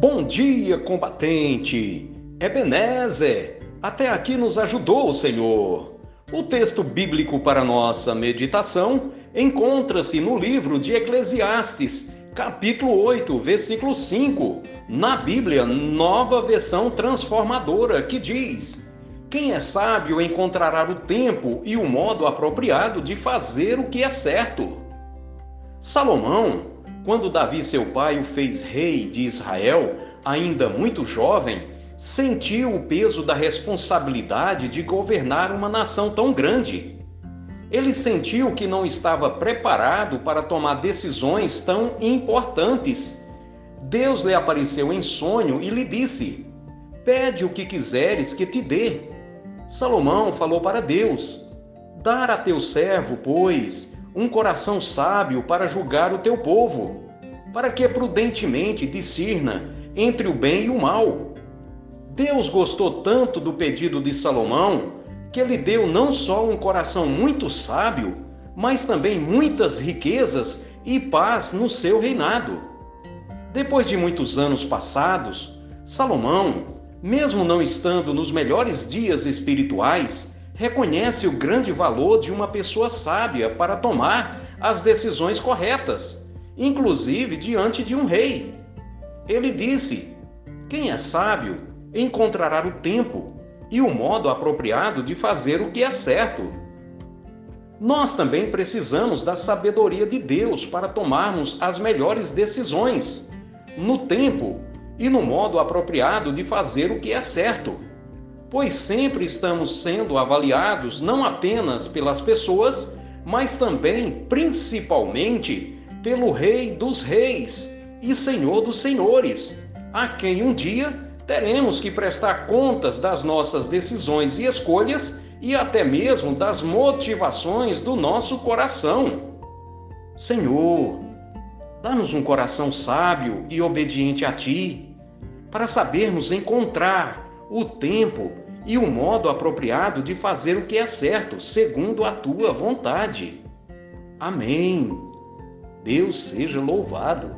Bom dia, combatente! Ebenezer, até aqui nos ajudou o Senhor. O texto bíblico para nossa meditação encontra-se no livro de Eclesiastes, capítulo 8, versículo 5, na Bíblia, nova versão transformadora, que diz: Quem é sábio encontrará o tempo e o modo apropriado de fazer o que é certo. Salomão, quando Davi, seu pai, o fez rei de Israel, ainda muito jovem, sentiu o peso da responsabilidade de governar uma nação tão grande. Ele sentiu que não estava preparado para tomar decisões tão importantes. Deus lhe apareceu em sonho e lhe disse: Pede o que quiseres que te dê. Salomão falou para Deus: Dar a teu servo, pois, um coração sábio para julgar o teu povo, para que prudentemente discirna entre o bem e o mal Deus gostou tanto do pedido de Salomão que ele deu não só um coração muito sábio, mas também muitas riquezas e paz no seu reinado. Depois de muitos anos passados, Salomão, mesmo não estando nos melhores dias espirituais, reconhece o grande valor de uma pessoa sábia para tomar as decisões corretas, inclusive diante de um rei. Ele disse: Quem é sábio encontrará o tempo e o modo apropriado de fazer o que é certo. Nós também precisamos da sabedoria de Deus para tomarmos as melhores decisões, no tempo e no modo apropriado de fazer o que é certo, pois sempre estamos sendo avaliados não apenas pelas pessoas, mas também, principalmente, pelo Rei dos Reis e Senhor dos Senhores, a quem um dia teremos que prestar contas das nossas decisões e escolhas e até mesmo das motivações do nosso coração. Senhor, dá-nos um coração sábio e obediente a Ti, para sabermos encontrar o tempo e o modo apropriado de fazer o que é certo, segundo a Tua vontade. Amém. Deus seja louvado.